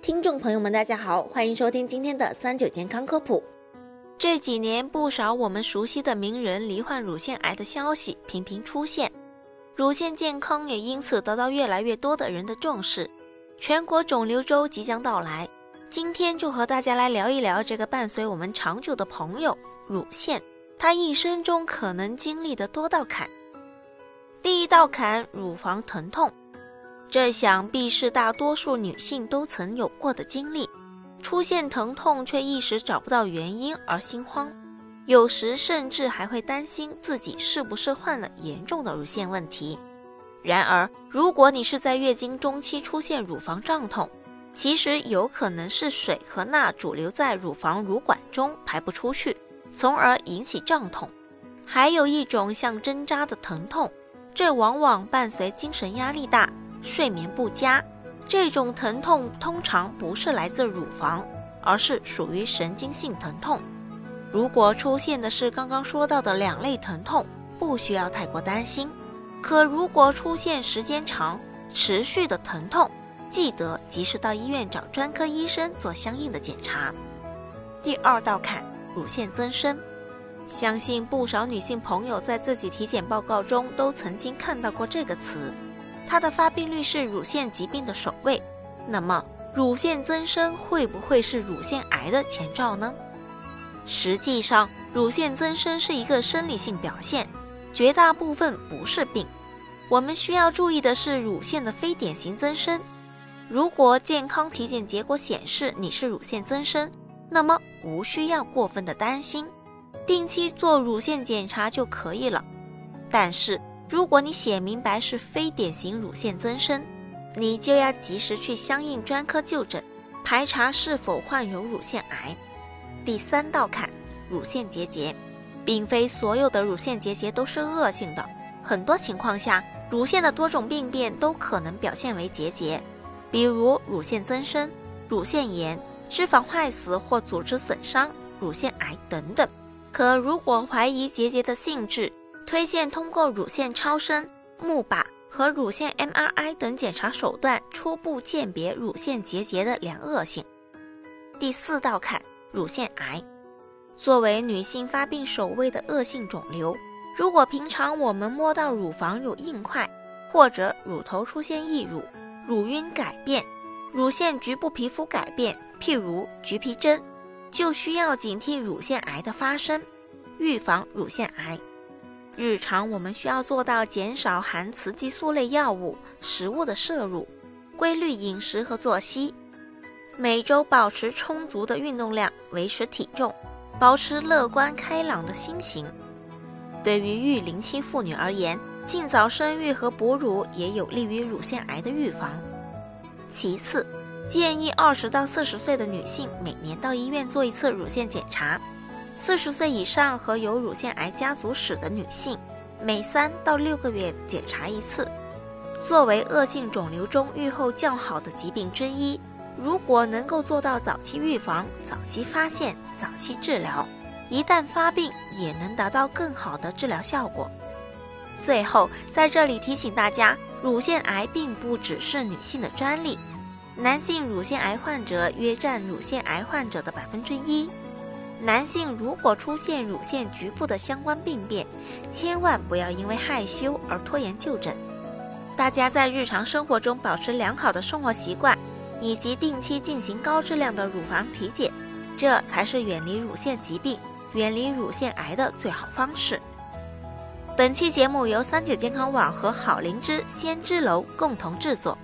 听众朋友们，大家好，欢迎收听今天的三九健康科普。这几年，不少我们熟悉的名人罹患乳腺癌的消息频频出现，乳腺健康也因此得到越来越多的人的重视。全国肿瘤周即将到来，今天就和大家来聊一聊这个伴随我们长久的朋友——乳腺，它一生中可能经历的多道坎。第一道坎，乳房疼痛。这想必是大多数女性都曾有过的经历，出现疼痛却一时找不到原因而心慌，有时甚至还会担心自己是不是患了严重的乳腺问题。然而，如果你是在月经中期出现乳房胀痛，其实有可能是水和钠主留在乳房乳管中排不出去，从而引起胀痛。还有一种像针扎的疼痛，这往往伴随精神压力大。睡眠不佳，这种疼痛通常不是来自乳房，而是属于神经性疼痛。如果出现的是刚刚说到的两类疼痛，不需要太过担心。可如果出现时间长、持续的疼痛，记得及时到医院找专科医生做相应的检查。第二道坎，乳腺增生，相信不少女性朋友在自己体检报告中都曾经看到过这个词。它的发病率是乳腺疾病的首位，那么乳腺增生会不会是乳腺癌的前兆呢？实际上，乳腺增生是一个生理性表现，绝大部分不是病。我们需要注意的是乳腺的非典型增生。如果健康体检结果显示你是乳腺增生，那么无需要过分的担心，定期做乳腺检查就可以了。但是，如果你写明白是非典型乳腺增生，你就要及时去相应专科就诊，排查是否患有乳腺癌。第三道坎，乳腺结节，并非所有的乳腺结节都是恶性的，很多情况下，乳腺的多种病变都可能表现为结节，比如乳腺增生、乳腺炎、脂肪坏死或组织损伤、乳腺癌等等。可如果怀疑结节的性质，推荐通过乳腺超声、钼靶和乳腺 MRI 等检查手段初步鉴别乳腺结节的良恶性。第四道坎，乳腺癌，作为女性发病首位的恶性肿瘤，如果平常我们摸到乳房有硬块，或者乳头出现溢乳、乳晕改变、乳腺局部皮肤改变，譬如橘皮症，就需要警惕乳腺癌的发生，预防乳腺癌。日常我们需要做到减少含雌激素类药物、食物的摄入，规律饮食和作息，每周保持充足的运动量，维持体重，保持乐观开朗的心情。对于育龄期妇女而言，尽早生育和哺乳也有利于乳腺癌的预防。其次，建议二十到四十岁的女性每年到医院做一次乳腺检查。四十岁以上和有乳腺癌家族史的女性，每三到六个月检查一次。作为恶性肿瘤中预后较好的疾病之一，如果能够做到早期预防、早期发现、早期治疗，一旦发病也能达到更好的治疗效果。最后，在这里提醒大家，乳腺癌并不只是女性的专利，男性乳腺癌患者约占乳腺癌患者的百分之一。男性如果出现乳腺局部的相关病变，千万不要因为害羞而拖延就诊。大家在日常生活中保持良好的生活习惯，以及定期进行高质量的乳房体检，这才是远离乳腺疾病、远离乳腺癌的最好方式。本期节目由三九健康网和好灵芝仙芝楼共同制作。